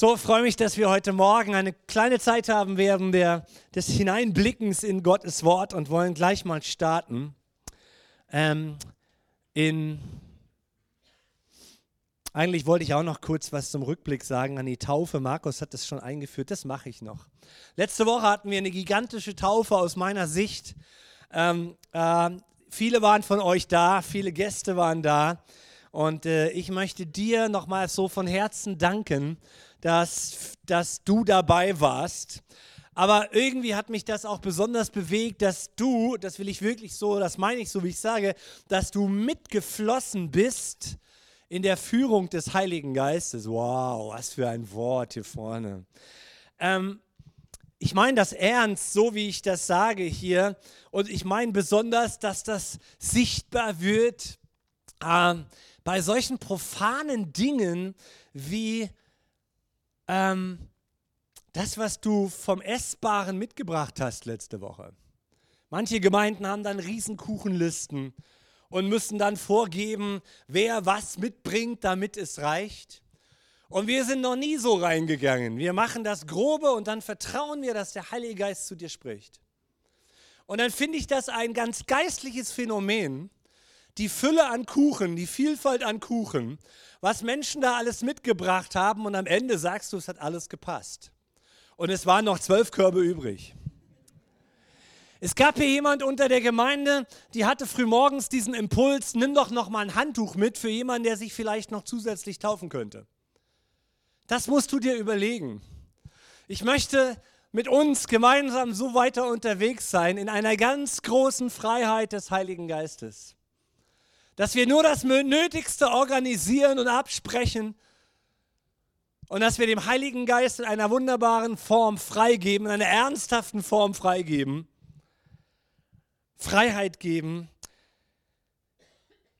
So freue mich, dass wir heute Morgen eine kleine Zeit haben werden der, des Hineinblickens in Gottes Wort und wollen gleich mal starten ähm, in eigentlich wollte ich auch noch kurz was zum Rückblick sagen an die Taufe. Markus hat das schon eingeführt, das mache ich noch. Letzte Woche hatten wir eine gigantische Taufe aus meiner Sicht. Ähm, äh, viele waren von euch da, viele Gäste waren da. Und äh, ich möchte dir nochmal so von Herzen danken, dass, dass du dabei warst. Aber irgendwie hat mich das auch besonders bewegt, dass du, das will ich wirklich so, das meine ich so, wie ich sage, dass du mitgeflossen bist in der Führung des Heiligen Geistes. Wow, was für ein Wort hier vorne. Ähm, ich meine das ernst, so wie ich das sage hier. Und ich meine besonders, dass das sichtbar wird äh, bei solchen profanen Dingen wie ähm, das, was du vom Essbaren mitgebracht hast letzte Woche. Manche Gemeinden haben dann Riesenkuchenlisten und müssen dann vorgeben, wer was mitbringt, damit es reicht. Und wir sind noch nie so reingegangen. Wir machen das Grobe und dann vertrauen wir, dass der Heilige Geist zu dir spricht. Und dann finde ich das ein ganz geistliches Phänomen, die Fülle an Kuchen, die Vielfalt an Kuchen, was Menschen da alles mitgebracht haben und am Ende sagst du, es hat alles gepasst. Und es waren noch zwölf Körbe übrig. Es gab hier jemand unter der Gemeinde, die hatte frühmorgens diesen Impuls, nimm doch noch mal ein Handtuch mit für jemanden, der sich vielleicht noch zusätzlich taufen könnte. Das musst du dir überlegen. Ich möchte mit uns gemeinsam so weiter unterwegs sein in einer ganz großen Freiheit des Heiligen Geistes. Dass wir nur das Nötigste organisieren und absprechen und dass wir dem Heiligen Geist in einer wunderbaren Form freigeben, in einer ernsthaften Form freigeben Freiheit geben,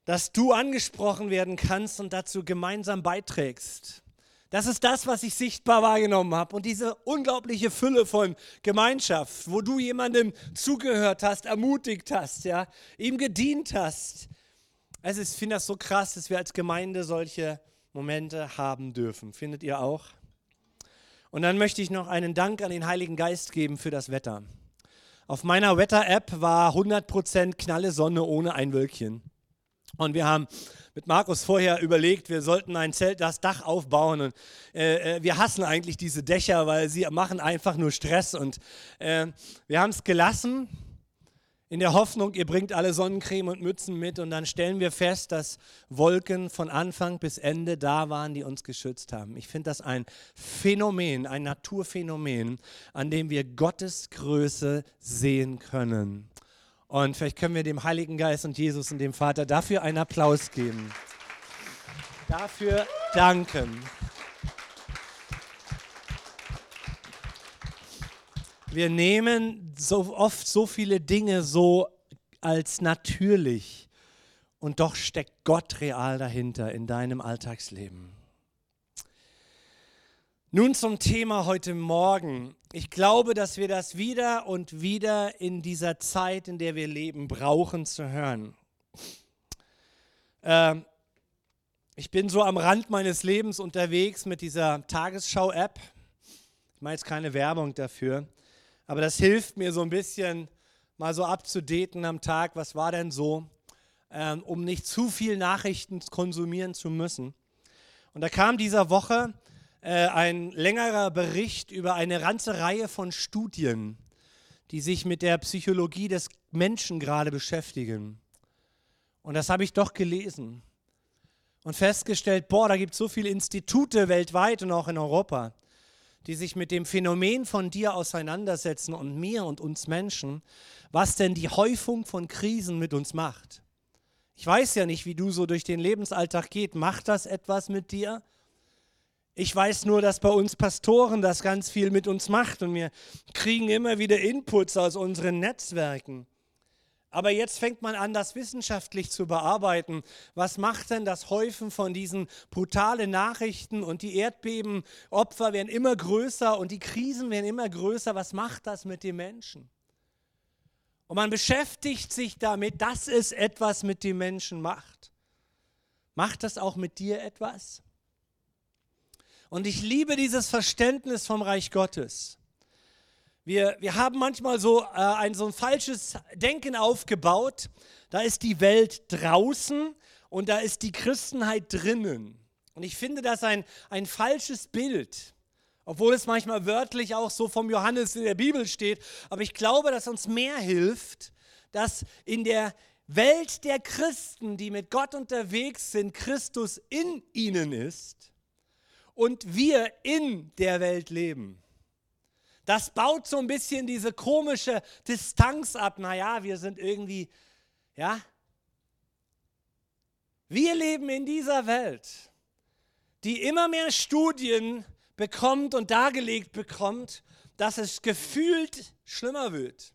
dass du angesprochen werden kannst und dazu gemeinsam beiträgst. Das ist das, was ich sichtbar wahrgenommen habe. Und diese unglaubliche Fülle von Gemeinschaft, wo du jemandem zugehört hast, ermutigt hast, ja, ihm gedient hast. Also ich finde das so krass, dass wir als Gemeinde solche Momente haben dürfen. Findet ihr auch? Und dann möchte ich noch einen Dank an den Heiligen Geist geben für das Wetter. Auf meiner Wetter-App war 100% knalle Sonne ohne ein Wölkchen. Und wir haben mit Markus vorher überlegt, wir sollten ein Zelt, das Dach aufbauen. Und äh, äh, wir hassen eigentlich diese Dächer, weil sie machen einfach nur Stress. Und äh, wir haben es gelassen in der Hoffnung, ihr bringt alle Sonnencreme und Mützen mit und dann stellen wir fest, dass Wolken von Anfang bis Ende da waren, die uns geschützt haben. Ich finde das ein Phänomen, ein Naturphänomen, an dem wir Gottes Größe sehen können. Und vielleicht können wir dem Heiligen Geist und Jesus und dem Vater dafür einen Applaus geben. Dafür danken. Wir nehmen so oft so viele Dinge so als natürlich und doch steckt Gott real dahinter in deinem Alltagsleben. Nun zum Thema heute Morgen. Ich glaube, dass wir das wieder und wieder in dieser Zeit, in der wir leben, brauchen zu hören. Ähm, ich bin so am Rand meines Lebens unterwegs mit dieser Tagesschau-App. Ich meine jetzt keine Werbung dafür. Aber das hilft mir so ein bisschen mal so abzudaten am Tag, was war denn so, ähm, um nicht zu viel Nachrichten konsumieren zu müssen. Und da kam dieser Woche äh, ein längerer Bericht über eine ganze Reihe von Studien, die sich mit der Psychologie des Menschen gerade beschäftigen. Und das habe ich doch gelesen und festgestellt, boah, da gibt es so viele Institute weltweit und auch in Europa, die sich mit dem Phänomen von dir auseinandersetzen und mir und uns Menschen, was denn die Häufung von Krisen mit uns macht. Ich weiß ja nicht, wie du so durch den Lebensalltag geht. Macht das etwas mit dir? Ich weiß nur, dass bei uns Pastoren das ganz viel mit uns macht und wir kriegen immer wieder Inputs aus unseren Netzwerken. Aber jetzt fängt man an, das wissenschaftlich zu bearbeiten. Was macht denn das Häufen von diesen brutalen Nachrichten und die Erdbebenopfer werden immer größer und die Krisen werden immer größer? Was macht das mit den Menschen? Und man beschäftigt sich damit, dass es etwas mit den Menschen macht. Macht das auch mit dir etwas? Und ich liebe dieses Verständnis vom Reich Gottes. Wir, wir haben manchmal so, äh, ein, so ein falsches Denken aufgebaut. Da ist die Welt draußen und da ist die Christenheit drinnen. Und ich finde das ein, ein falsches Bild. Obwohl es manchmal wörtlich auch so vom Johannes in der Bibel steht. Aber ich glaube, dass uns mehr hilft, dass in der Welt der Christen, die mit Gott unterwegs sind, Christus in ihnen ist und wir in der Welt leben. Das baut so ein bisschen diese komische Distanz ab. Naja, wir sind irgendwie, ja. Wir leben in dieser Welt, die immer mehr Studien bekommt und dargelegt bekommt, dass es gefühlt schlimmer wird.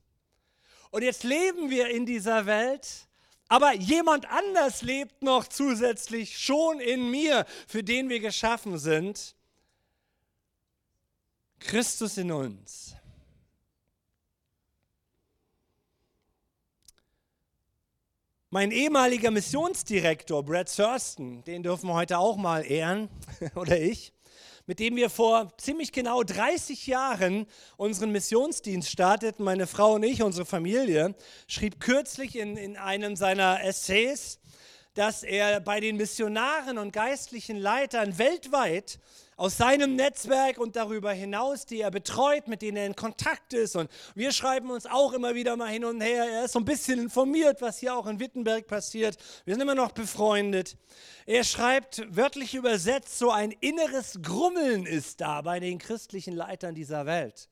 Und jetzt leben wir in dieser Welt, aber jemand anders lebt noch zusätzlich schon in mir, für den wir geschaffen sind. Christus in uns. Mein ehemaliger Missionsdirektor, Brad Thurston, den dürfen wir heute auch mal ehren, oder ich, mit dem wir vor ziemlich genau 30 Jahren unseren Missionsdienst starteten, meine Frau und ich, unsere Familie, schrieb kürzlich in, in einem seiner Essays, dass er bei den Missionaren und geistlichen Leitern weltweit aus seinem Netzwerk und darüber hinaus, die er betreut, mit denen er in Kontakt ist. Und wir schreiben uns auch immer wieder mal hin und her. Er ist so ein bisschen informiert, was hier auch in Wittenberg passiert. Wir sind immer noch befreundet. Er schreibt wörtlich übersetzt, so ein inneres Grummeln ist da bei den christlichen Leitern dieser Welt.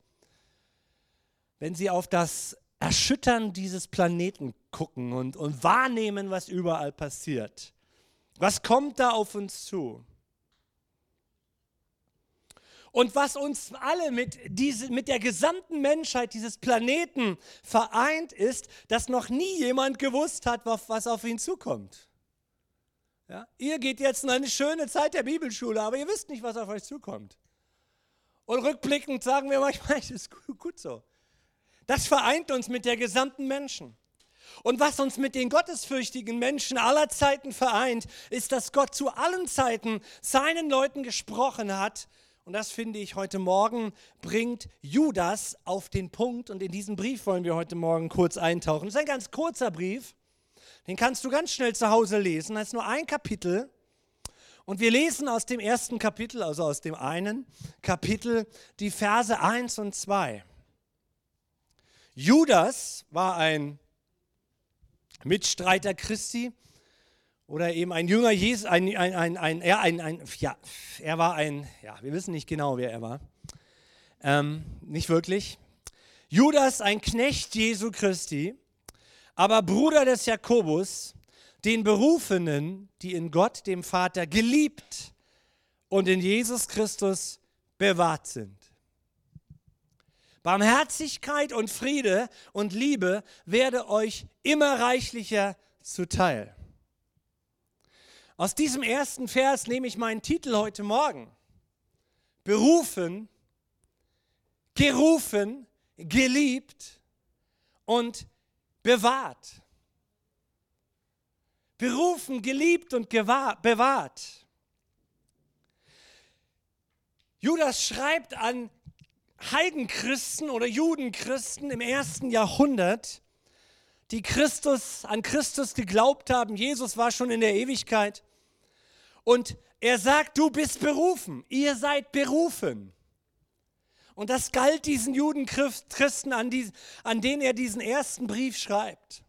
Wenn sie auf das Erschüttern dieses Planeten gucken und, und wahrnehmen, was überall passiert. Was kommt da auf uns zu? Und was uns alle mit, diese, mit der gesamten Menschheit dieses Planeten vereint, ist, dass noch nie jemand gewusst hat, was auf ihn zukommt. Ja? Ihr geht jetzt in eine schöne Zeit der Bibelschule, aber ihr wisst nicht, was auf euch zukommt. Und rückblickend sagen wir manchmal, es ist gut so. Das vereint uns mit der gesamten Menschen. Und was uns mit den gottesfürchtigen Menschen aller Zeiten vereint, ist, dass Gott zu allen Zeiten seinen Leuten gesprochen hat und das finde ich heute Morgen bringt Judas auf den Punkt. Und in diesen Brief wollen wir heute Morgen kurz eintauchen. Das ist ein ganz kurzer Brief. Den kannst du ganz schnell zu Hause lesen. Das ist nur ein Kapitel. Und wir lesen aus dem ersten Kapitel, also aus dem einen Kapitel, die Verse 1 und 2. Judas war ein Mitstreiter Christi oder eben ein Jünger Jesus, ein, ein, ein, ein, ja, ein, ein, ja, er war ein, ja, wir wissen nicht genau, wer er war. Ähm, nicht wirklich. Judas, ein Knecht Jesu Christi, aber Bruder des Jakobus, den Berufenen, die in Gott, dem Vater, geliebt und in Jesus Christus bewahrt sind. Barmherzigkeit und Friede und Liebe werde euch immer reichlicher zuteil. Aus diesem ersten Vers nehme ich meinen Titel heute Morgen. Berufen, gerufen, geliebt und bewahrt. Berufen, geliebt und bewahrt. Judas schreibt an Heidenchristen oder Judenchristen im ersten Jahrhundert, die Christus, an Christus geglaubt haben. Jesus war schon in der Ewigkeit. Und er sagt, du bist berufen, ihr seid berufen. Und das galt diesen Judenchristen, an, die, an denen er diesen ersten Brief schreibt.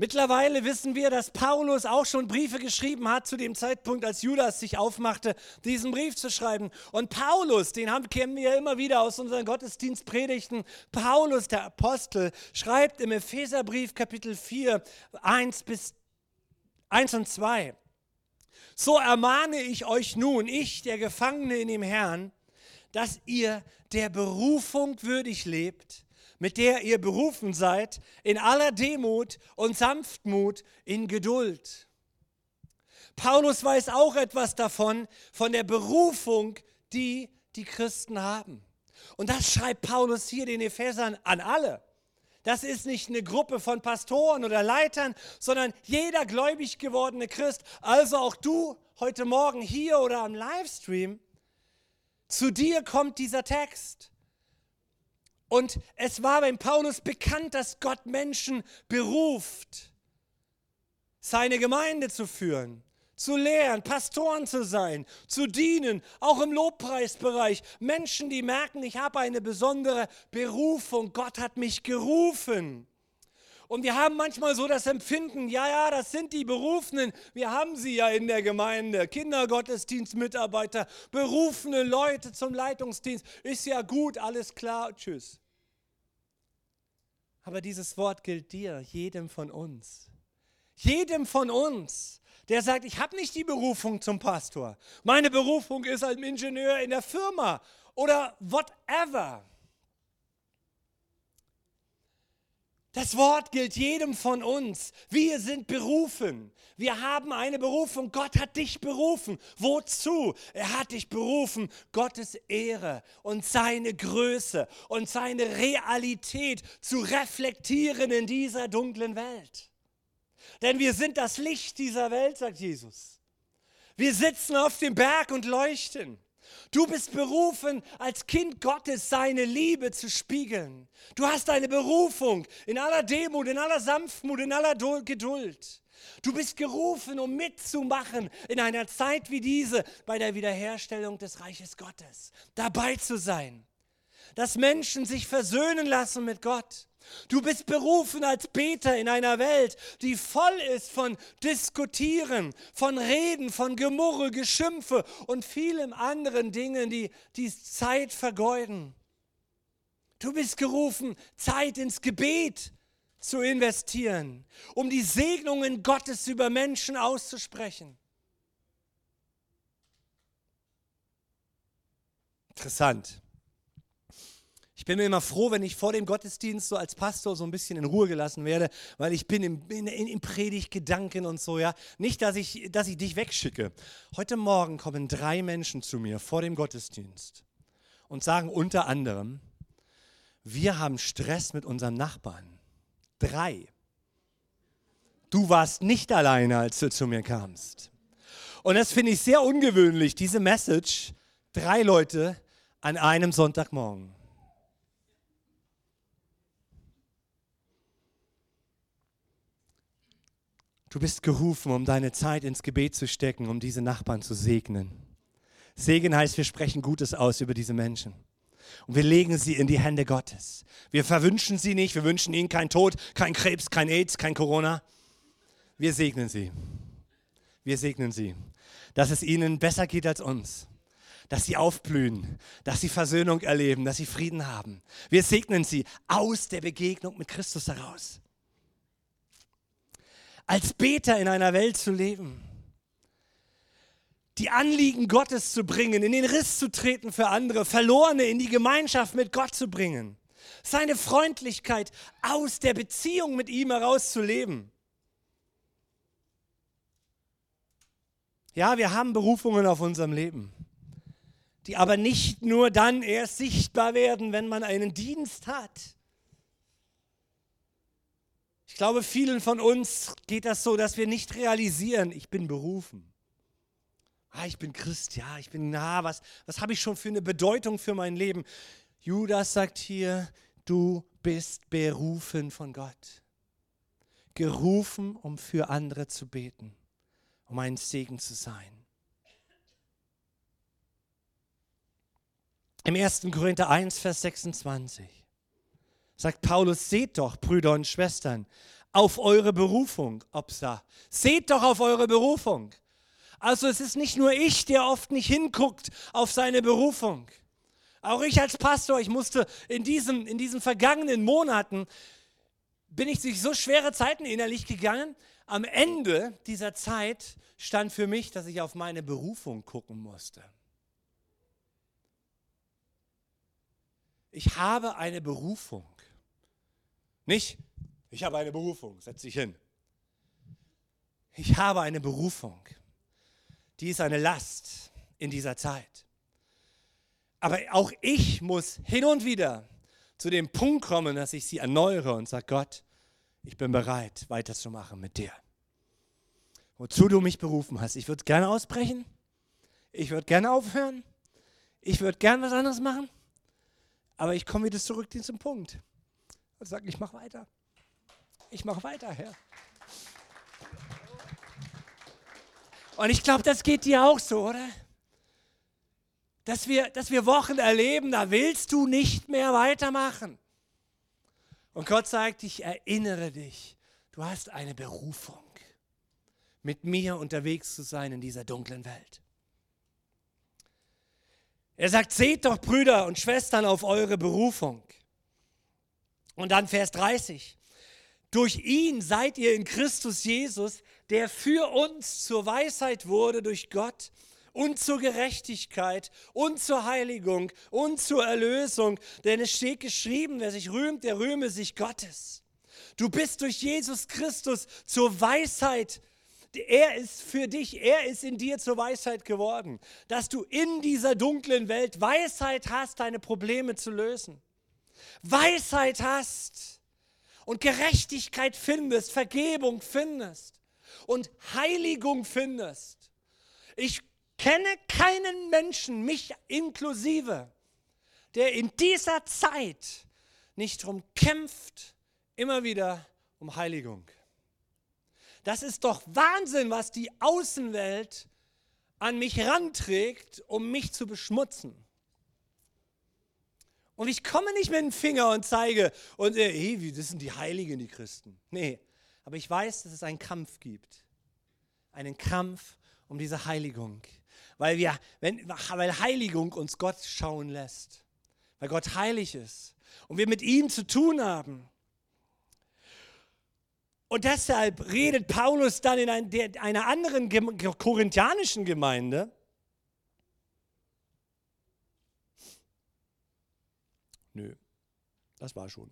Mittlerweile wissen wir, dass Paulus auch schon Briefe geschrieben hat zu dem Zeitpunkt, als Judas sich aufmachte, diesen Brief zu schreiben. Und Paulus, den haben, kennen wir ja immer wieder aus unseren Gottesdienstpredigten, Paulus, der Apostel, schreibt im Epheserbrief Kapitel 4, 1 bis 1 und 2. So ermahne ich euch nun, ich, der Gefangene in dem Herrn, dass ihr der Berufung würdig lebt, mit der ihr berufen seid, in aller Demut und Sanftmut, in Geduld. Paulus weiß auch etwas davon, von der Berufung, die die Christen haben. Und das schreibt Paulus hier den Ephesern an alle. Das ist nicht eine Gruppe von Pastoren oder Leitern, sondern jeder gläubig gewordene Christ, also auch du heute Morgen hier oder am Livestream, zu dir kommt dieser Text. Und es war beim Paulus bekannt, dass Gott Menschen beruft, seine Gemeinde zu führen, zu lehren, Pastoren zu sein, zu dienen, auch im Lobpreisbereich. Menschen, die merken, ich habe eine besondere Berufung, Gott hat mich gerufen. Und wir haben manchmal so das Empfinden, ja, ja, das sind die Berufenen. Wir haben sie ja in der Gemeinde. Kindergottesdienstmitarbeiter, berufene Leute zum Leitungsdienst. Ist ja gut, alles klar, tschüss. Aber dieses Wort gilt dir, jedem von uns. Jedem von uns, der sagt, ich habe nicht die Berufung zum Pastor. Meine Berufung ist als Ingenieur in der Firma oder whatever. Das Wort gilt jedem von uns. Wir sind berufen. Wir haben eine Berufung. Gott hat dich berufen. Wozu? Er hat dich berufen, Gottes Ehre und seine Größe und seine Realität zu reflektieren in dieser dunklen Welt. Denn wir sind das Licht dieser Welt, sagt Jesus. Wir sitzen auf dem Berg und leuchten. Du bist berufen, als Kind Gottes seine Liebe zu spiegeln. Du hast eine Berufung in aller Demut, in aller Sanftmut, in aller Geduld. Du bist gerufen, um mitzumachen in einer Zeit wie diese bei der Wiederherstellung des Reiches Gottes. Dabei zu sein. Dass Menschen sich versöhnen lassen mit Gott Du bist berufen als Beter in einer Welt, die voll ist von Diskutieren, von Reden, von Gemurre, Geschimpfe und vielen anderen Dingen, die die Zeit vergeuden. Du bist gerufen, Zeit ins Gebet zu investieren, um die Segnungen Gottes über Menschen auszusprechen. Interessant. Ich bin mir immer froh, wenn ich vor dem Gottesdienst so als Pastor so ein bisschen in Ruhe gelassen werde, weil ich bin im, in, in, Predigtgedanken und so, ja. Nicht, dass ich, dass ich dich wegschicke. Heute Morgen kommen drei Menschen zu mir vor dem Gottesdienst und sagen unter anderem, wir haben Stress mit unserem Nachbarn. Drei. Du warst nicht alleine, als du zu mir kamst. Und das finde ich sehr ungewöhnlich, diese Message, drei Leute an einem Sonntagmorgen. Du bist gerufen, um deine Zeit ins Gebet zu stecken, um diese Nachbarn zu segnen. Segen heißt, wir sprechen Gutes aus über diese Menschen. Und wir legen sie in die Hände Gottes. Wir verwünschen sie nicht, wir wünschen ihnen keinen Tod, kein Krebs, kein AIDS, kein Corona. Wir segnen sie. Wir segnen sie, dass es ihnen besser geht als uns dass sie aufblühen, dass sie Versöhnung erleben, dass sie Frieden haben. Wir segnen sie aus der Begegnung mit Christus heraus als Beter in einer Welt zu leben. Die Anliegen Gottes zu bringen, in den Riss zu treten für andere, Verlorene in die Gemeinschaft mit Gott zu bringen. Seine Freundlichkeit aus der Beziehung mit ihm heraus zu leben. Ja, wir haben Berufungen auf unserem Leben, die aber nicht nur dann erst sichtbar werden, wenn man einen Dienst hat ich glaube, vielen von uns geht das so, dass wir nicht realisieren, ich bin berufen. Ah, ich bin Christ, ja, ich bin, na, was, was habe ich schon für eine Bedeutung für mein Leben? Judas sagt hier, du bist berufen von Gott. Gerufen, um für andere zu beten, um ein Segen zu sein. Im 1. Korinther 1, Vers 26 sagt Paulus, seht doch, Brüder und Schwestern, auf eure Berufung, Opsa. Seht doch auf eure Berufung. Also es ist nicht nur ich, der oft nicht hinguckt auf seine Berufung. Auch ich als Pastor, ich musste in, diesem, in diesen vergangenen Monaten, bin ich durch so schwere Zeiten innerlich gegangen. Am Ende dieser Zeit stand für mich, dass ich auf meine Berufung gucken musste. Ich habe eine Berufung. Nicht, ich habe eine Berufung, setz dich hin. Ich habe eine Berufung. Die ist eine Last in dieser Zeit. Aber auch ich muss hin und wieder zu dem Punkt kommen, dass ich sie erneuere und sage, Gott, ich bin bereit, weiterzumachen mit dir. Wozu du mich berufen hast. Ich würde gerne ausbrechen. Ich würde gerne aufhören. Ich würde gerne was anderes machen. Aber ich komme wieder zurück zu diesem Punkt und sage, ich mache weiter. Ich mache weiter, Herr. Und ich glaube, das geht dir auch so, oder? Dass wir, dass wir Wochen erleben, da willst du nicht mehr weitermachen. Und Gott sagt, ich erinnere dich, du hast eine Berufung, mit mir unterwegs zu sein in dieser dunklen Welt. Er sagt, seht doch Brüder und Schwestern auf eure Berufung. Und dann Vers 30. Durch ihn seid ihr in Christus Jesus, der für uns zur Weisheit wurde durch Gott und zur Gerechtigkeit und zur Heiligung und zur Erlösung. Denn es steht geschrieben, wer sich rühmt, der rühme sich Gottes. Du bist durch Jesus Christus zur Weisheit er ist für dich, er ist in dir zur Weisheit geworden, dass du in dieser dunklen Welt Weisheit hast, deine Probleme zu lösen. Weisheit hast und Gerechtigkeit findest, Vergebung findest und Heiligung findest. Ich kenne keinen Menschen, mich inklusive, der in dieser Zeit nicht darum kämpft, immer wieder um Heiligung. Das ist doch Wahnsinn, was die Außenwelt an mich ranträgt, um mich zu beschmutzen. Und ich komme nicht mit dem Finger und zeige, und äh, hey, wie, das sind die Heiligen, die Christen. Nee, aber ich weiß, dass es einen Kampf gibt. Einen Kampf um diese Heiligung. Weil, wir, wenn, weil Heiligung uns Gott schauen lässt. Weil Gott heilig ist. Und wir mit ihm zu tun haben. Und deshalb redet Paulus dann in einer anderen korinthianischen Gemeinde. Das war schon.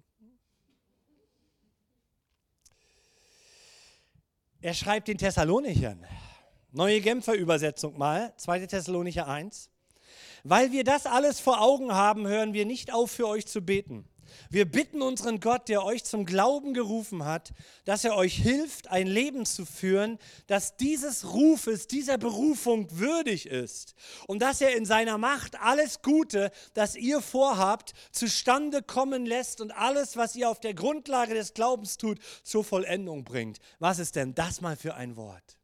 Er schreibt den Thessalonichern. Neue Genfer Übersetzung mal, 2. Thessalonicher 1. Weil wir das alles vor Augen haben, hören wir nicht auf, für euch zu beten. Wir bitten unseren Gott, der euch zum Glauben gerufen hat, dass er euch hilft, ein Leben zu führen, das dieses Rufes, dieser Berufung würdig ist und dass er in seiner Macht alles Gute, das ihr vorhabt, zustande kommen lässt und alles, was ihr auf der Grundlage des Glaubens tut, zur Vollendung bringt. Was ist denn das mal für ein Wort?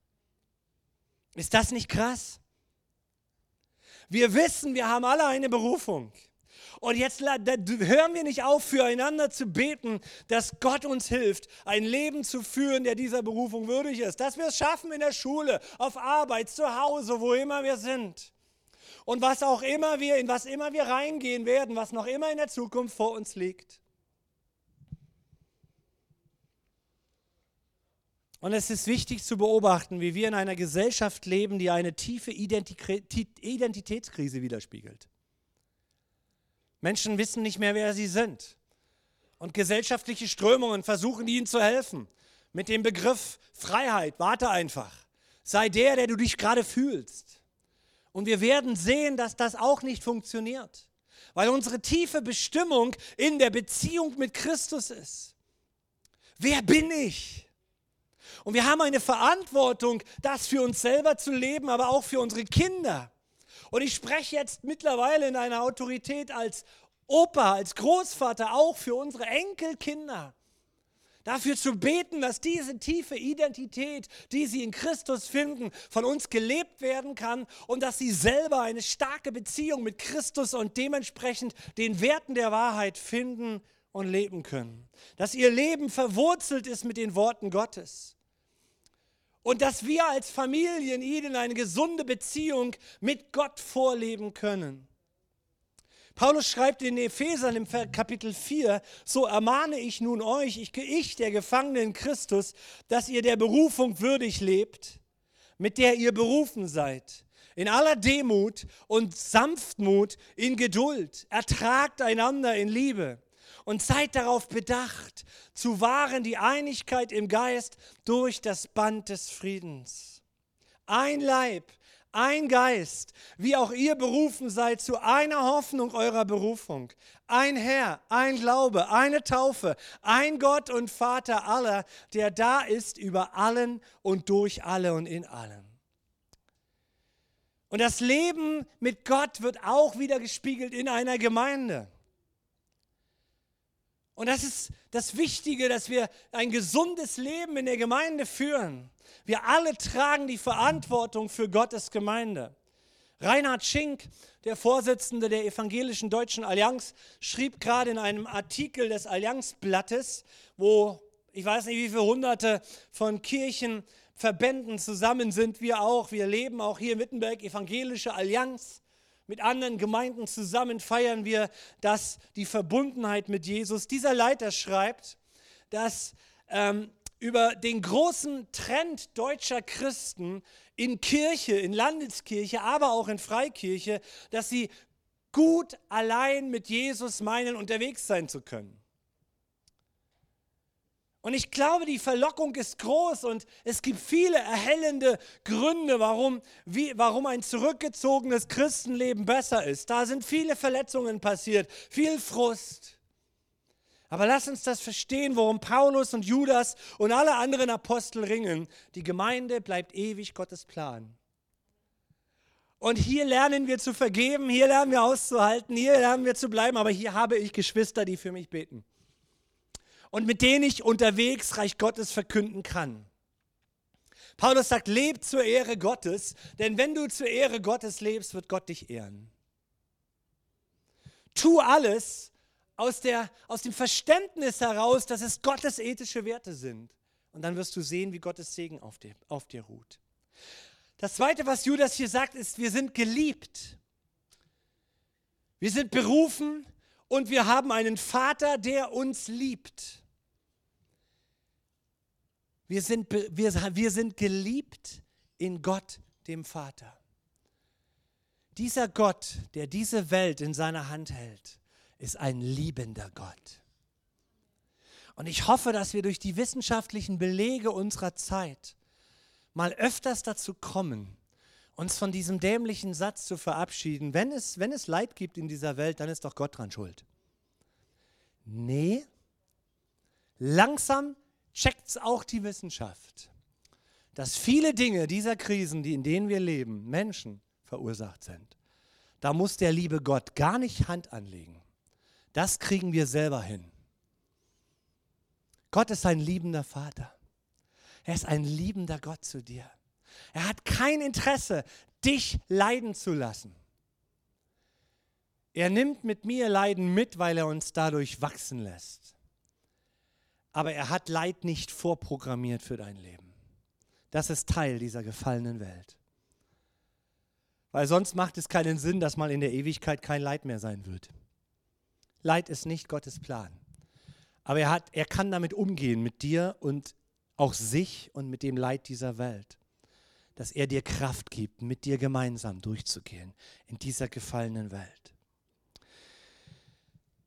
Ist das nicht krass? Wir wissen, wir haben alle eine Berufung. Und jetzt hören wir nicht auf, füreinander zu beten, dass Gott uns hilft, ein Leben zu führen, der dieser Berufung würdig ist. Dass wir es schaffen in der Schule, auf Arbeit, zu Hause, wo immer wir sind. Und was auch immer wir, in was immer wir reingehen werden, was noch immer in der Zukunft vor uns liegt. Und es ist wichtig zu beobachten, wie wir in einer Gesellschaft leben, die eine tiefe Identitätskrise widerspiegelt. Menschen wissen nicht mehr, wer sie sind. Und gesellschaftliche Strömungen versuchen ihnen zu helfen. Mit dem Begriff Freiheit, warte einfach. Sei der, der du dich gerade fühlst. Und wir werden sehen, dass das auch nicht funktioniert. Weil unsere tiefe Bestimmung in der Beziehung mit Christus ist. Wer bin ich? Und wir haben eine Verantwortung, das für uns selber zu leben, aber auch für unsere Kinder. Und ich spreche jetzt mittlerweile in einer Autorität als Opa, als Großvater, auch für unsere Enkelkinder. Dafür zu beten, dass diese tiefe Identität, die sie in Christus finden, von uns gelebt werden kann und dass sie selber eine starke Beziehung mit Christus und dementsprechend den Werten der Wahrheit finden und leben können. Dass ihr Leben verwurzelt ist mit den Worten Gottes und dass wir als Familien ihnen eine gesunde Beziehung mit Gott vorleben können. Paulus schreibt in Ephesern im Kapitel 4, so ermahne ich nun euch, ich, ich der Gefangene in Christus, dass ihr der Berufung würdig lebt, mit der ihr berufen seid. In aller Demut und Sanftmut, in Geduld, ertragt einander in Liebe und seid darauf bedacht, zu wahren die Einigkeit im Geist durch das Band des Friedens. Ein Leib, ein Geist, wie auch ihr berufen seid zu einer Hoffnung eurer Berufung. Ein Herr, ein Glaube, eine Taufe, ein Gott und Vater aller, der da ist über allen und durch alle und in allen. Und das Leben mit Gott wird auch wieder gespiegelt in einer Gemeinde. Und das ist das Wichtige, dass wir ein gesundes Leben in der Gemeinde führen. Wir alle tragen die Verantwortung für Gottes Gemeinde. Reinhard Schink, der Vorsitzende der Evangelischen Deutschen Allianz, schrieb gerade in einem Artikel des Allianzblattes, wo ich weiß nicht, wie viele hunderte von Kirchenverbänden zusammen sind, wir auch, wir leben auch hier in Wittenberg, Evangelische Allianz. Mit anderen Gemeinden zusammen feiern wir das, die Verbundenheit mit Jesus. Dieser Leiter schreibt, dass ähm, über den großen Trend deutscher Christen in Kirche, in Landeskirche, aber auch in Freikirche, dass sie gut allein mit Jesus meinen, unterwegs sein zu können. Und ich glaube, die Verlockung ist groß und es gibt viele erhellende Gründe, warum, wie, warum ein zurückgezogenes Christenleben besser ist. Da sind viele Verletzungen passiert, viel Frust. Aber lass uns das verstehen, worum Paulus und Judas und alle anderen Apostel ringen. Die Gemeinde bleibt ewig Gottes Plan. Und hier lernen wir zu vergeben, hier lernen wir auszuhalten, hier lernen wir zu bleiben, aber hier habe ich Geschwister, die für mich beten und mit denen ich unterwegs Reich Gottes verkünden kann. Paulus sagt, leb zur Ehre Gottes, denn wenn du zur Ehre Gottes lebst, wird Gott dich ehren. Tu alles aus, der, aus dem Verständnis heraus, dass es Gottes ethische Werte sind. Und dann wirst du sehen, wie Gottes Segen auf dir, auf dir ruht. Das Zweite, was Judas hier sagt, ist, wir sind geliebt. Wir sind berufen und wir haben einen Vater, der uns liebt. Wir sind, wir, wir sind geliebt in Gott, dem Vater. Dieser Gott, der diese Welt in seiner Hand hält, ist ein liebender Gott. Und ich hoffe, dass wir durch die wissenschaftlichen Belege unserer Zeit mal öfters dazu kommen, uns von diesem dämlichen Satz zu verabschieden, wenn es, wenn es Leid gibt in dieser Welt, dann ist doch Gott dran schuld. Nee, langsam checkt es auch die Wissenschaft, dass viele Dinge dieser Krisen, die in denen wir leben, Menschen verursacht sind. Da muss der liebe Gott gar nicht Hand anlegen. Das kriegen wir selber hin. Gott ist ein liebender Vater. Er ist ein liebender Gott zu dir. Er hat kein Interesse, dich leiden zu lassen. Er nimmt mit mir Leiden mit, weil er uns dadurch wachsen lässt aber er hat Leid nicht vorprogrammiert für dein Leben. Das ist Teil dieser gefallenen Welt. Weil sonst macht es keinen Sinn, dass mal in der Ewigkeit kein Leid mehr sein wird. Leid ist nicht Gottes Plan. Aber er, hat, er kann damit umgehen, mit dir und auch sich und mit dem Leid dieser Welt. Dass er dir Kraft gibt, mit dir gemeinsam durchzugehen in dieser gefallenen Welt.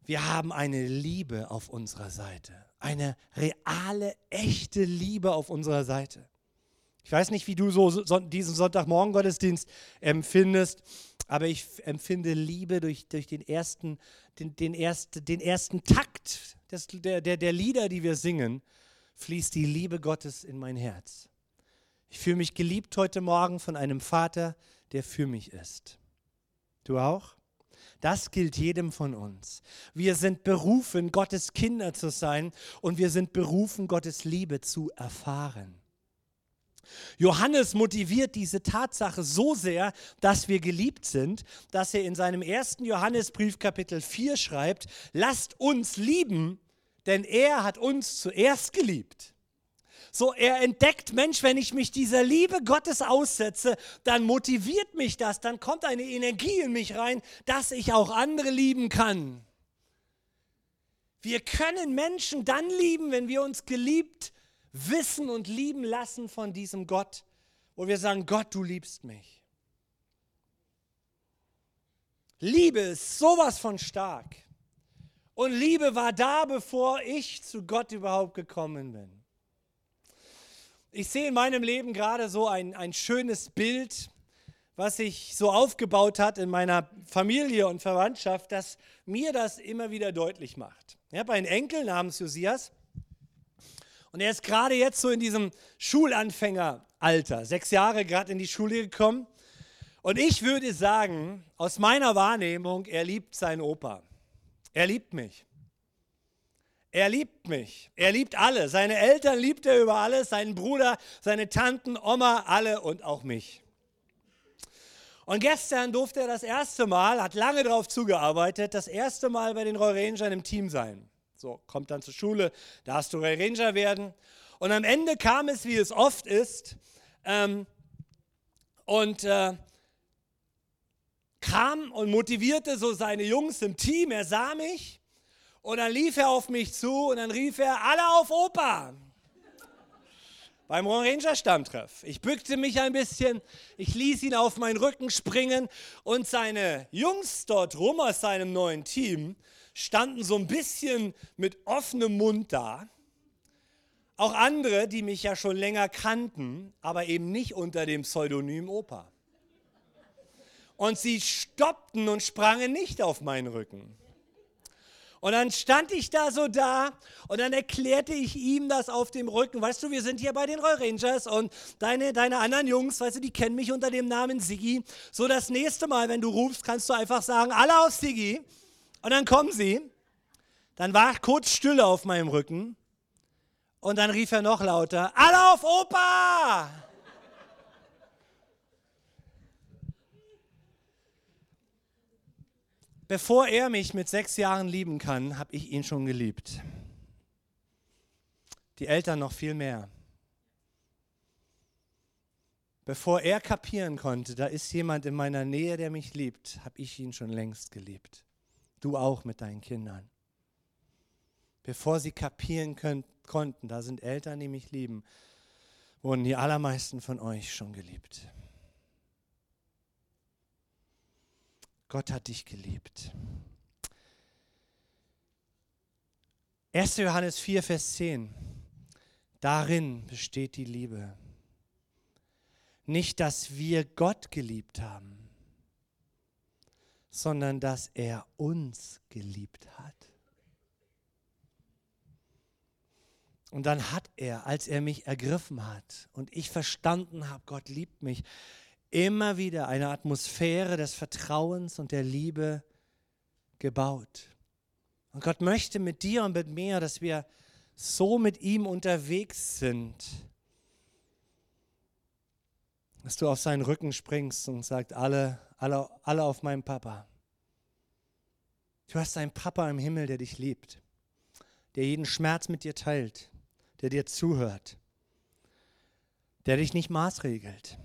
Wir haben eine Liebe auf unserer Seite eine reale, echte Liebe auf unserer Seite. Ich weiß nicht, wie du so diesen Sonntagmorgen Gottesdienst empfindest, aber ich empfinde Liebe durch, durch den, ersten, den, den, erst, den ersten Takt des, der, der, der Lieder, die wir singen, fließt die Liebe Gottes in mein Herz. Ich fühle mich geliebt heute Morgen von einem Vater, der für mich ist. Du auch? Das gilt jedem von uns. Wir sind berufen, Gottes Kinder zu sein und wir sind berufen, Gottes Liebe zu erfahren. Johannes motiviert diese Tatsache so sehr, dass wir geliebt sind, dass er in seinem ersten Johannesbrief Kapitel 4 schreibt, lasst uns lieben, denn er hat uns zuerst geliebt. So, er entdeckt, Mensch, wenn ich mich dieser Liebe Gottes aussetze, dann motiviert mich das, dann kommt eine Energie in mich rein, dass ich auch andere lieben kann. Wir können Menschen dann lieben, wenn wir uns geliebt wissen und lieben lassen von diesem Gott, wo wir sagen, Gott, du liebst mich. Liebe ist sowas von stark. Und Liebe war da, bevor ich zu Gott überhaupt gekommen bin. Ich sehe in meinem Leben gerade so ein, ein schönes Bild, was sich so aufgebaut hat in meiner Familie und Verwandtschaft, dass mir das immer wieder deutlich macht. Ich habe einen Enkel namens Josias und er ist gerade jetzt so in diesem Schulanfängeralter, sechs Jahre gerade in die Schule gekommen. Und ich würde sagen, aus meiner Wahrnehmung, er liebt seinen Opa. Er liebt mich. Er liebt mich. Er liebt alle. Seine Eltern liebt er über alles, seinen Bruder, seine Tanten, Oma, alle und auch mich. Und gestern durfte er das erste Mal, hat lange darauf zugearbeitet, das erste Mal bei den Roy Rangers im Team sein. So, kommt dann zur Schule, darfst du Roy Ranger werden. Und am Ende kam es, wie es oft ist, ähm, und äh, kam und motivierte so seine Jungs im Team. Er sah mich und dann lief er auf mich zu und dann rief er, alle auf Opa beim Ranger Stammtreff. Ich bückte mich ein bisschen, ich ließ ihn auf meinen Rücken springen und seine Jungs dort rum aus seinem neuen Team standen so ein bisschen mit offenem Mund da. Auch andere, die mich ja schon länger kannten, aber eben nicht unter dem Pseudonym Opa. Und sie stoppten und sprangen nicht auf meinen Rücken. Und dann stand ich da so da und dann erklärte ich ihm das auf dem Rücken. Weißt du, wir sind hier bei den Roy Rangers und deine, deine anderen Jungs, weißt du, die kennen mich unter dem Namen Siggi. So das nächste Mal, wenn du rufst, kannst du einfach sagen, alle auf Siggi. Und dann kommen sie. Dann war kurz Stille auf meinem Rücken. Und dann rief er noch lauter, alle auf Opa! Bevor er mich mit sechs Jahren lieben kann, habe ich ihn schon geliebt. Die Eltern noch viel mehr. Bevor er kapieren konnte, da ist jemand in meiner Nähe, der mich liebt, habe ich ihn schon längst geliebt. Du auch mit deinen Kindern. Bevor sie kapieren können, konnten, da sind Eltern, die mich lieben, wurden die allermeisten von euch schon geliebt. Gott hat dich geliebt. 1. Johannes 4, Vers 10. Darin besteht die Liebe. Nicht, dass wir Gott geliebt haben, sondern dass er uns geliebt hat. Und dann hat er, als er mich ergriffen hat und ich verstanden habe, Gott liebt mich, immer wieder eine Atmosphäre des Vertrauens und der Liebe gebaut. Und Gott möchte mit dir und mit mir, dass wir so mit ihm unterwegs sind, dass du auf seinen Rücken springst und sagst, alle, alle, alle auf meinen Papa. Du hast einen Papa im Himmel, der dich liebt, der jeden Schmerz mit dir teilt, der dir zuhört, der dich nicht maßregelt.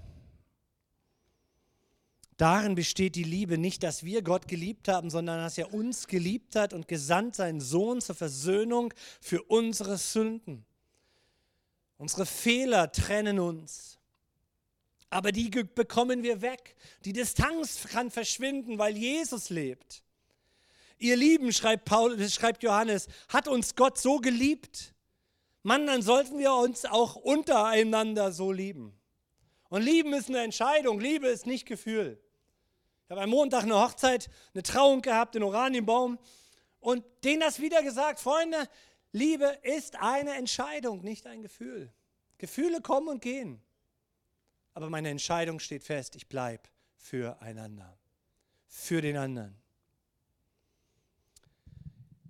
Darin besteht die Liebe nicht, dass wir Gott geliebt haben, sondern dass er uns geliebt hat und gesandt seinen Sohn zur Versöhnung für unsere Sünden. Unsere Fehler trennen uns. Aber die bekommen wir weg. Die Distanz kann verschwinden, weil Jesus lebt. Ihr Lieben, schreibt, Paulus, schreibt Johannes, hat uns Gott so geliebt. Mann, dann sollten wir uns auch untereinander so lieben. Und lieben ist eine Entscheidung, Liebe ist nicht Gefühl. Ich habe am Montag eine Hochzeit, eine Trauung gehabt, den Oranienbaum und denen das wieder gesagt, Freunde, Liebe ist eine Entscheidung, nicht ein Gefühl. Gefühle kommen und gehen. Aber meine Entscheidung steht fest, ich bleibe füreinander, für den anderen.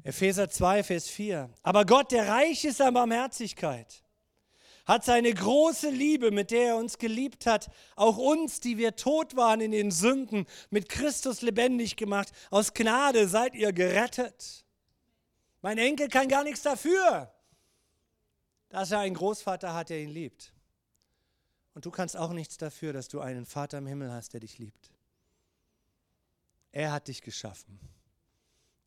Epheser 2, Vers 4. Aber Gott, der reich ist an Barmherzigkeit, hat seine große Liebe, mit der er uns geliebt hat, auch uns, die wir tot waren in den Sünden, mit Christus lebendig gemacht. Aus Gnade seid ihr gerettet. Mein Enkel kann gar nichts dafür, dass er einen Großvater hat, der ihn liebt. Und du kannst auch nichts dafür, dass du einen Vater im Himmel hast, der dich liebt. Er hat dich geschaffen.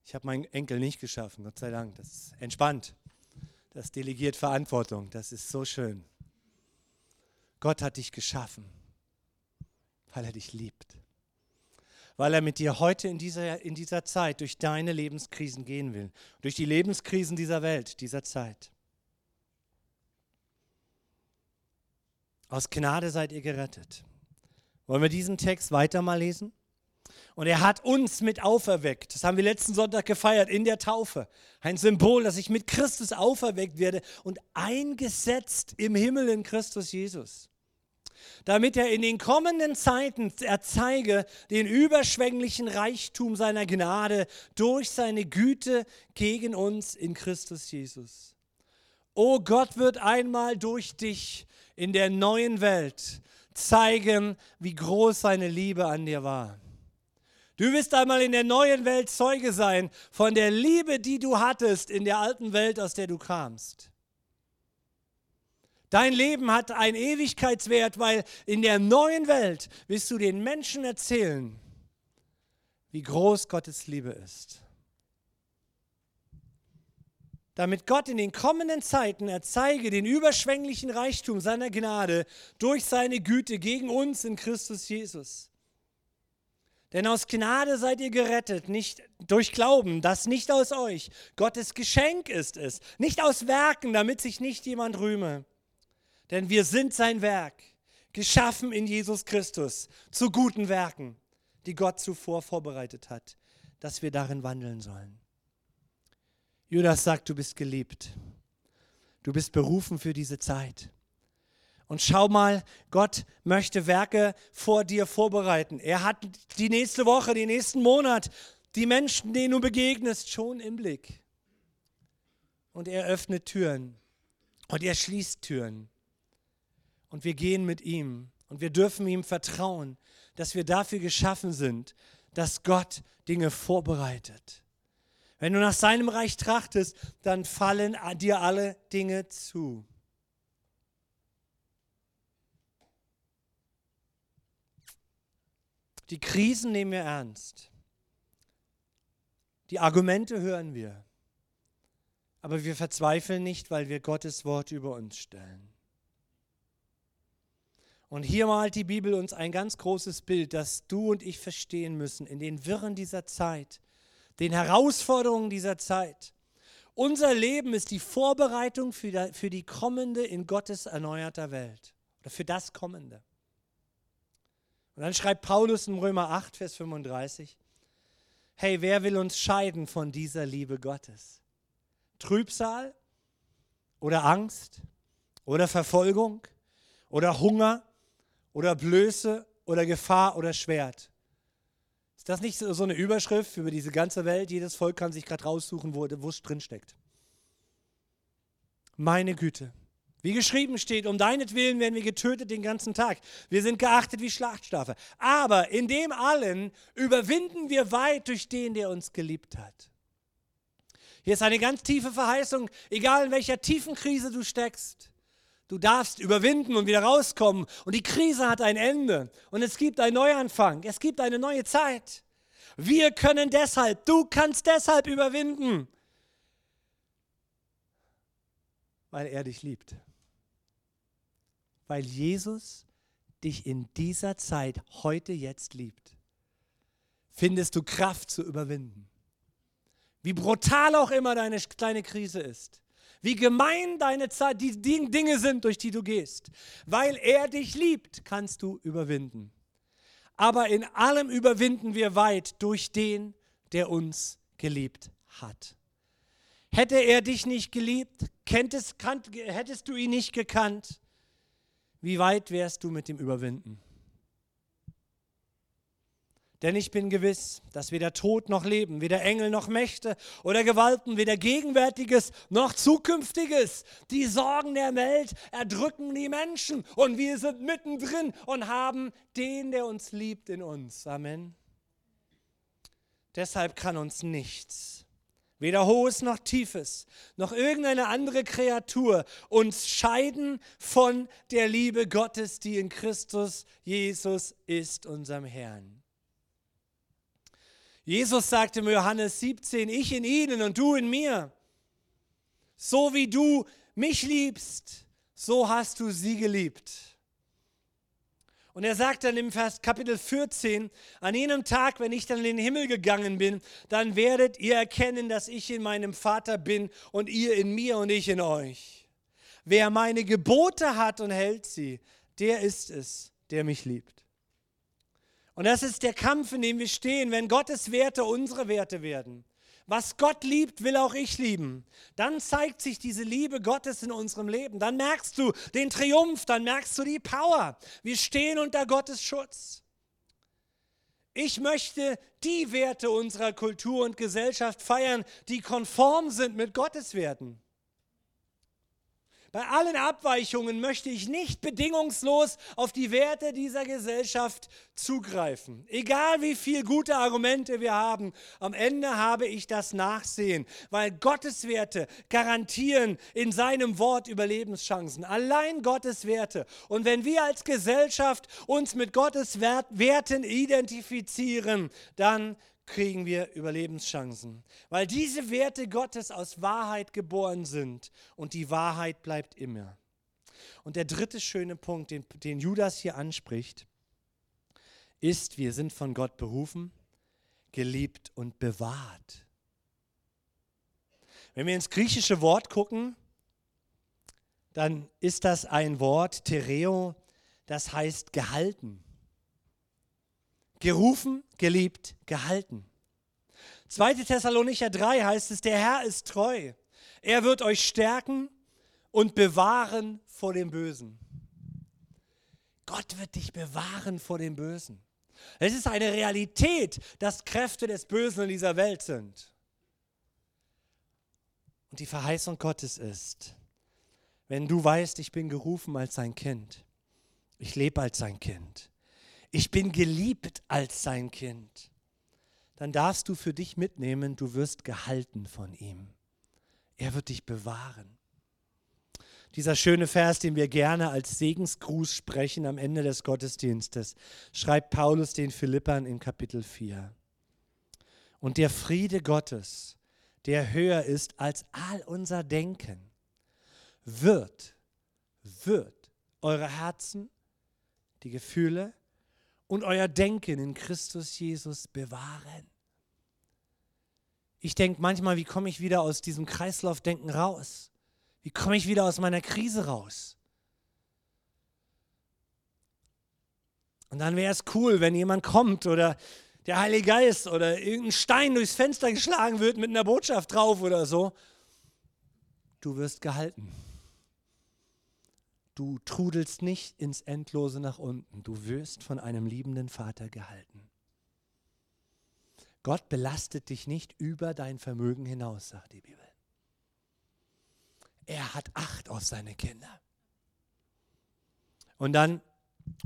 Ich habe meinen Enkel nicht geschaffen, Gott sei Dank. Das ist entspannt. Das delegiert Verantwortung. Das ist so schön. Gott hat dich geschaffen, weil er dich liebt. Weil er mit dir heute in dieser, in dieser Zeit durch deine Lebenskrisen gehen will. Durch die Lebenskrisen dieser Welt, dieser Zeit. Aus Gnade seid ihr gerettet. Wollen wir diesen Text weiter mal lesen? Und er hat uns mit auferweckt. Das haben wir letzten Sonntag gefeiert in der Taufe. Ein Symbol, dass ich mit Christus auferweckt werde und eingesetzt im Himmel in Christus Jesus. Damit er in den kommenden Zeiten erzeige den überschwänglichen Reichtum seiner Gnade durch seine Güte gegen uns in Christus Jesus. O Gott wird einmal durch dich in der neuen Welt zeigen, wie groß seine Liebe an dir war. Du wirst einmal in der neuen Welt Zeuge sein von der Liebe, die du hattest in der alten Welt, aus der du kamst. Dein Leben hat einen Ewigkeitswert, weil in der neuen Welt wirst du den Menschen erzählen, wie groß Gottes Liebe ist. Damit Gott in den kommenden Zeiten erzeige den überschwänglichen Reichtum seiner Gnade durch seine Güte gegen uns in Christus Jesus. Denn aus Gnade seid ihr gerettet, nicht durch Glauben, das nicht aus euch. Gottes Geschenk ist es, nicht aus Werken, damit sich nicht jemand rühme. Denn wir sind sein Werk, geschaffen in Jesus Christus zu guten Werken, die Gott zuvor vorbereitet hat, dass wir darin wandeln sollen. Judas sagt, du bist geliebt. Du bist berufen für diese Zeit. Und schau mal, Gott möchte Werke vor dir vorbereiten. Er hat die nächste Woche, den nächsten Monat, die Menschen, denen du begegnest, schon im Blick. Und er öffnet Türen und er schließt Türen. Und wir gehen mit ihm und wir dürfen ihm vertrauen, dass wir dafür geschaffen sind, dass Gott Dinge vorbereitet. Wenn du nach seinem Reich trachtest, dann fallen dir alle Dinge zu. Die Krisen nehmen wir ernst. Die Argumente hören wir. Aber wir verzweifeln nicht, weil wir Gottes Wort über uns stellen. Und hier malt die Bibel uns ein ganz großes Bild, das du und ich verstehen müssen in den Wirren dieser Zeit, den Herausforderungen dieser Zeit. Unser Leben ist die Vorbereitung für die kommende in Gottes erneuerter Welt oder für das Kommende. Und dann schreibt Paulus in Römer 8, Vers 35, hey, wer will uns scheiden von dieser Liebe Gottes? Trübsal oder Angst oder Verfolgung oder Hunger oder Blöße oder Gefahr oder Schwert? Ist das nicht so eine Überschrift über diese ganze Welt? Jedes Volk kann sich gerade raussuchen, wo, wo es drinsteckt. Meine Güte. Wie geschrieben steht, um deinetwillen werden wir getötet den ganzen Tag. Wir sind geachtet wie Schlachtschafe. Aber in dem allen überwinden wir weit durch den, der uns geliebt hat. Hier ist eine ganz tiefe Verheißung, egal in welcher tiefen Krise du steckst. Du darfst überwinden und wieder rauskommen. Und die Krise hat ein Ende. Und es gibt einen Neuanfang. Es gibt eine neue Zeit. Wir können deshalb, du kannst deshalb überwinden, weil er dich liebt weil Jesus dich in dieser Zeit heute jetzt liebt, findest du Kraft zu überwinden. Wie brutal auch immer deine kleine Krise ist, wie gemein deine Zeit, die Dinge sind, durch die du gehst, weil er dich liebt, kannst du überwinden. Aber in allem überwinden wir weit durch den, der uns geliebt hat. Hätte er dich nicht geliebt, kenntest, kannt, hättest du ihn nicht gekannt, wie weit wärst du mit dem Überwinden? Denn ich bin gewiss, dass weder Tod noch Leben, weder Engel noch Mächte oder Gewalten, weder Gegenwärtiges noch Zukünftiges, die Sorgen der Welt erdrücken die Menschen und wir sind mittendrin und haben den, der uns liebt, in uns. Amen. Deshalb kann uns nichts weder hohes noch tiefes, noch irgendeine andere Kreatur uns scheiden von der Liebe Gottes, die in Christus Jesus ist, unserem Herrn. Jesus sagte im Johannes 17, ich in ihnen und du in mir. So wie du mich liebst, so hast du sie geliebt. Und er sagt dann im Vers Kapitel 14, an jenem Tag, wenn ich dann in den Himmel gegangen bin, dann werdet ihr erkennen, dass ich in meinem Vater bin und ihr in mir und ich in euch. Wer meine Gebote hat und hält sie, der ist es, der mich liebt. Und das ist der Kampf, in dem wir stehen, wenn Gottes Werte unsere Werte werden. Was Gott liebt, will auch ich lieben. Dann zeigt sich diese Liebe Gottes in unserem Leben. Dann merkst du den Triumph, dann merkst du die Power. Wir stehen unter Gottes Schutz. Ich möchte die Werte unserer Kultur und Gesellschaft feiern, die konform sind mit Gottes Werten. Bei allen Abweichungen möchte ich nicht bedingungslos auf die Werte dieser Gesellschaft zugreifen. Egal wie viele gute Argumente wir haben, am Ende habe ich das Nachsehen, weil Gottes Werte garantieren in seinem Wort Überlebenschancen. Allein Gottes Werte. Und wenn wir als Gesellschaft uns mit Gottes Werten identifizieren, dann kriegen wir Überlebenschancen, weil diese Werte Gottes aus Wahrheit geboren sind und die Wahrheit bleibt immer. Und der dritte schöne Punkt, den, den Judas hier anspricht, ist, wir sind von Gott berufen, geliebt und bewahrt. Wenn wir ins griechische Wort gucken, dann ist das ein Wort, Tereo, das heißt gehalten gerufen, geliebt, gehalten. 2. Thessalonicher 3 heißt es, der Herr ist treu. Er wird euch stärken und bewahren vor dem Bösen. Gott wird dich bewahren vor dem Bösen. Es ist eine Realität, dass Kräfte des Bösen in dieser Welt sind. Und die Verheißung Gottes ist, wenn du weißt, ich bin gerufen als sein Kind, ich lebe als sein Kind, ich bin geliebt als sein Kind, dann darfst du für dich mitnehmen, du wirst gehalten von ihm. Er wird dich bewahren. Dieser schöne Vers, den wir gerne als Segensgruß sprechen am Ende des Gottesdienstes, schreibt Paulus den Philippern in Kapitel 4. Und der Friede Gottes, der höher ist als all unser Denken, wird, wird eure Herzen, die Gefühle, und euer Denken in Christus Jesus bewahren. Ich denke manchmal, wie komme ich wieder aus diesem Kreislaufdenken raus? Wie komme ich wieder aus meiner Krise raus? Und dann wäre es cool, wenn jemand kommt oder der Heilige Geist oder irgendein Stein durchs Fenster geschlagen wird mit einer Botschaft drauf oder so. Du wirst gehalten. Du trudelst nicht ins Endlose nach unten. Du wirst von einem liebenden Vater gehalten. Gott belastet dich nicht über dein Vermögen hinaus, sagt die Bibel. Er hat Acht auf seine Kinder. Und dann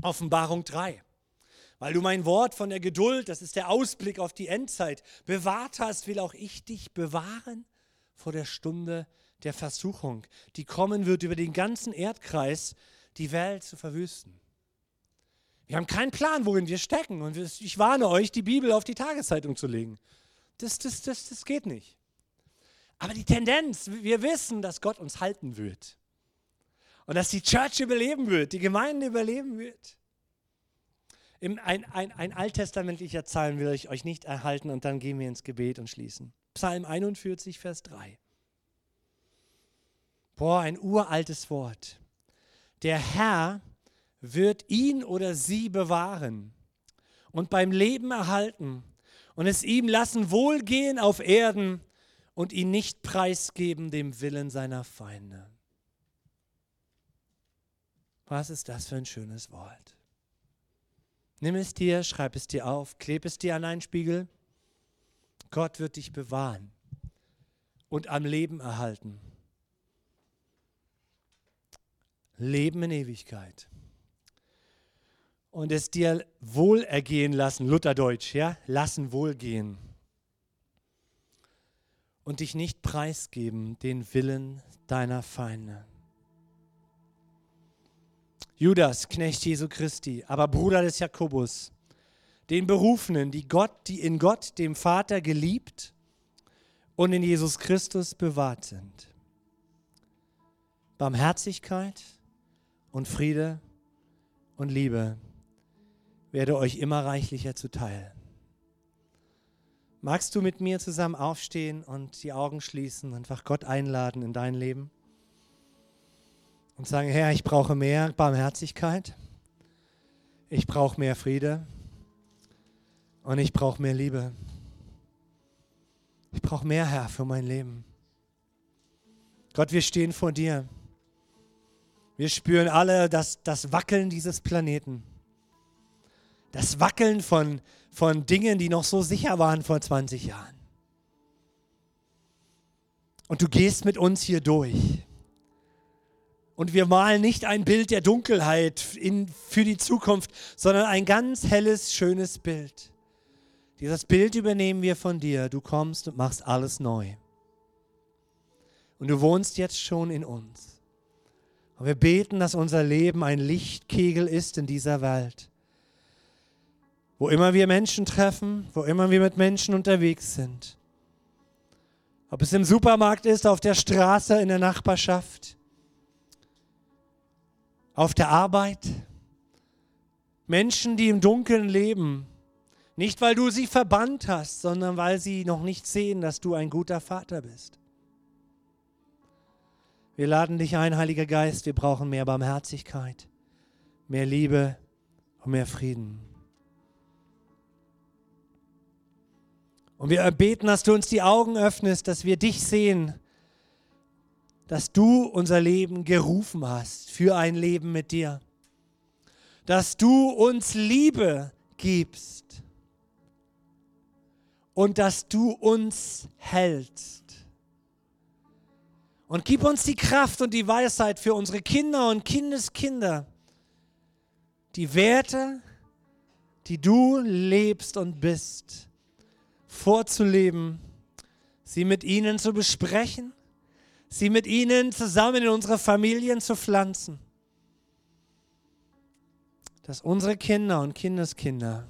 Offenbarung 3. Weil du mein Wort von der Geduld, das ist der Ausblick auf die Endzeit, bewahrt hast, will auch ich dich bewahren vor der Stunde der Versuchung, die kommen wird über den ganzen Erdkreis, die Welt zu verwüsten. Wir haben keinen Plan, worin wir stecken. Und ich warne euch, die Bibel auf die Tageszeitung zu legen. Das, das, das, das geht nicht. Aber die Tendenz, wir wissen, dass Gott uns halten wird. Und dass die Church überleben wird, die Gemeinde überleben wird. Ein, ein, ein alttestamentlicher Psalm will ich euch nicht erhalten und dann gehen wir ins Gebet und schließen. Psalm 41, Vers 3. Boah, ein uraltes Wort. Der Herr wird ihn oder sie bewahren und beim Leben erhalten und es ihm lassen wohlgehen auf Erden und ihn nicht preisgeben dem Willen seiner Feinde. Was ist das für ein schönes Wort? Nimm es dir, schreib es dir auf, kleb es dir an einen Spiegel. Gott wird dich bewahren und am Leben erhalten. Leben in Ewigkeit. Und es dir wohlergehen lassen, Lutherdeutsch, ja, lassen wohlgehen. Und dich nicht preisgeben den Willen deiner Feinde. Judas, Knecht Jesu Christi, aber Bruder des Jakobus, den Berufenen, die Gott, die in Gott, dem Vater geliebt und in Jesus Christus bewahrt sind. Barmherzigkeit, und Friede und Liebe werde euch immer reichlicher zuteil. Magst du mit mir zusammen aufstehen und die Augen schließen, einfach Gott einladen in dein Leben und sagen, Herr, ich brauche mehr Barmherzigkeit, ich brauche mehr Friede Und ich brauche mehr Liebe. Ich brauche mehr, Herr, für mein Leben. Gott, wir stehen vor dir. Wir spüren alle das, das Wackeln dieses Planeten. Das Wackeln von, von Dingen, die noch so sicher waren vor 20 Jahren. Und du gehst mit uns hier durch. Und wir malen nicht ein Bild der Dunkelheit in, für die Zukunft, sondern ein ganz helles, schönes Bild. Dieses Bild übernehmen wir von dir. Du kommst und machst alles neu. Und du wohnst jetzt schon in uns. Und wir beten, dass unser Leben ein Lichtkegel ist in dieser Welt. Wo immer wir Menschen treffen, wo immer wir mit Menschen unterwegs sind. Ob es im Supermarkt ist, auf der Straße, in der Nachbarschaft, auf der Arbeit. Menschen, die im Dunkeln leben, nicht weil du sie verbannt hast, sondern weil sie noch nicht sehen, dass du ein guter Vater bist. Wir laden dich ein, Heiliger Geist, wir brauchen mehr Barmherzigkeit, mehr Liebe und mehr Frieden. Und wir erbeten, dass du uns die Augen öffnest, dass wir dich sehen, dass du unser Leben gerufen hast für ein Leben mit dir. Dass du uns Liebe gibst und dass du uns hältst. Und gib uns die Kraft und die Weisheit für unsere Kinder und Kindeskinder, die Werte, die du lebst und bist, vorzuleben, sie mit ihnen zu besprechen, sie mit ihnen zusammen in unsere Familien zu pflanzen. Dass unsere Kinder und Kindeskinder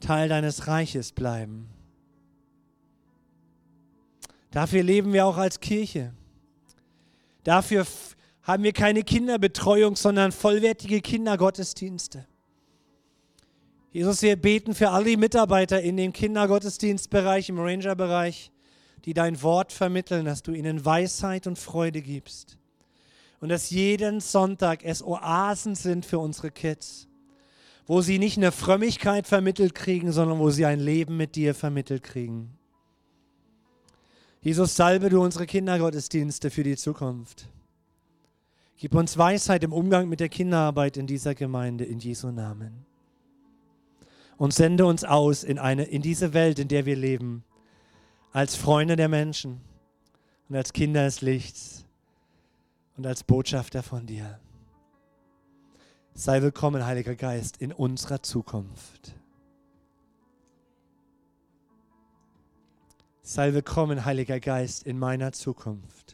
Teil deines Reiches bleiben. Dafür leben wir auch als Kirche. Dafür haben wir keine Kinderbetreuung, sondern vollwertige Kindergottesdienste. Jesus, wir beten für alle Mitarbeiter in dem Kindergottesdienstbereich, im Rangerbereich, die dein Wort vermitteln, dass du ihnen Weisheit und Freude gibst. Und dass jeden Sonntag es Oasen sind für unsere Kids, wo sie nicht eine Frömmigkeit vermittelt kriegen, sondern wo sie ein Leben mit dir vermittelt kriegen. Jesus, salbe du unsere Kindergottesdienste für die Zukunft. Gib uns Weisheit im Umgang mit der Kinderarbeit in dieser Gemeinde, in Jesu Namen und sende uns aus in, eine, in diese Welt, in der wir leben, als Freunde der Menschen und als Kinder des Lichts und als Botschafter von dir. Sei willkommen, Heiliger Geist, in unserer Zukunft. Sei willkommen, Heiliger Geist, in meiner Zukunft.